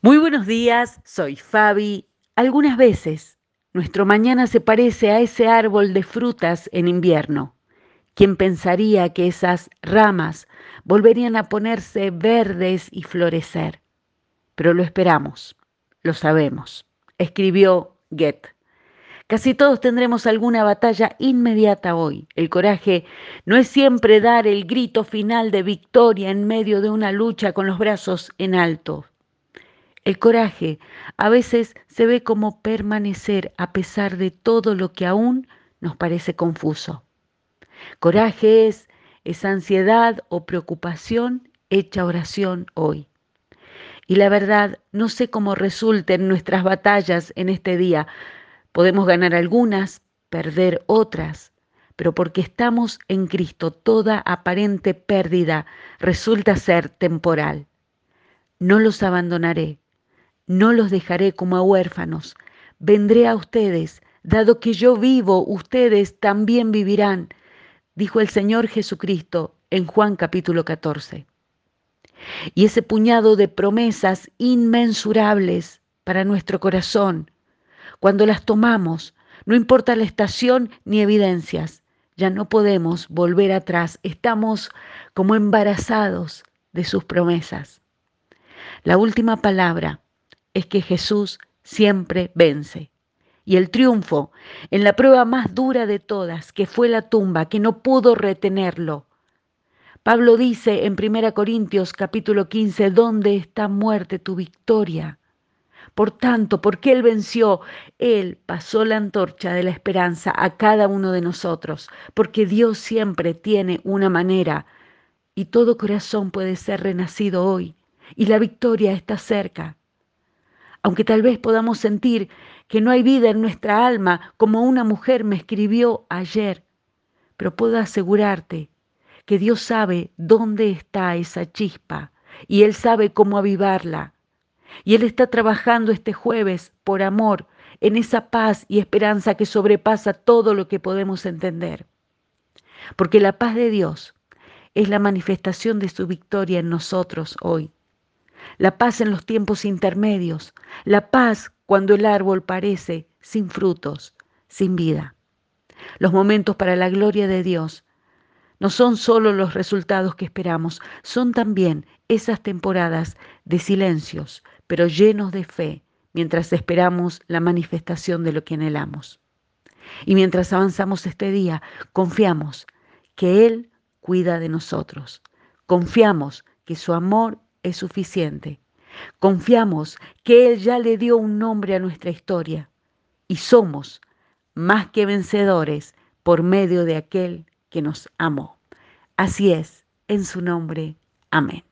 Muy buenos días, soy Fabi. Algunas veces nuestro mañana se parece a ese árbol de frutas en invierno. ¿Quién pensaría que esas ramas volverían a ponerse verdes y florecer? Pero lo esperamos, lo sabemos, escribió Goethe. Casi todos tendremos alguna batalla inmediata hoy. El coraje no es siempre dar el grito final de victoria en medio de una lucha con los brazos en alto. El coraje a veces se ve como permanecer a pesar de todo lo que aún nos parece confuso. Coraje es esa ansiedad o preocupación hecha oración hoy. Y la verdad, no sé cómo resulten nuestras batallas en este día. Podemos ganar algunas, perder otras, pero porque estamos en Cristo, toda aparente pérdida resulta ser temporal. No los abandonaré, no los dejaré como a huérfanos. Vendré a ustedes. Dado que yo vivo, ustedes también vivirán, dijo el Señor Jesucristo en Juan capítulo 14. Y ese puñado de promesas inmensurables para nuestro corazón, cuando las tomamos, no importa la estación ni evidencias, ya no podemos volver atrás, estamos como embarazados de sus promesas. La última palabra es que Jesús siempre vence. Y el triunfo en la prueba más dura de todas, que fue la tumba, que no pudo retenerlo. Pablo dice en 1 Corintios capítulo 15, ¿dónde está muerte tu victoria? Por tanto, porque Él venció, Él pasó la antorcha de la esperanza a cada uno de nosotros, porque Dios siempre tiene una manera y todo corazón puede ser renacido hoy y la victoria está cerca aunque tal vez podamos sentir que no hay vida en nuestra alma, como una mujer me escribió ayer, pero puedo asegurarte que Dios sabe dónde está esa chispa y Él sabe cómo avivarla. Y Él está trabajando este jueves por amor en esa paz y esperanza que sobrepasa todo lo que podemos entender. Porque la paz de Dios es la manifestación de su victoria en nosotros hoy la paz en los tiempos intermedios, la paz cuando el árbol parece sin frutos, sin vida. Los momentos para la gloria de Dios no son solo los resultados que esperamos, son también esas temporadas de silencios, pero llenos de fe, mientras esperamos la manifestación de lo que anhelamos. Y mientras avanzamos este día, confiamos que Él cuida de nosotros. Confiamos que su amor es suficiente. Confiamos que Él ya le dio un nombre a nuestra historia y somos más que vencedores por medio de aquel que nos amó. Así es, en su nombre. Amén.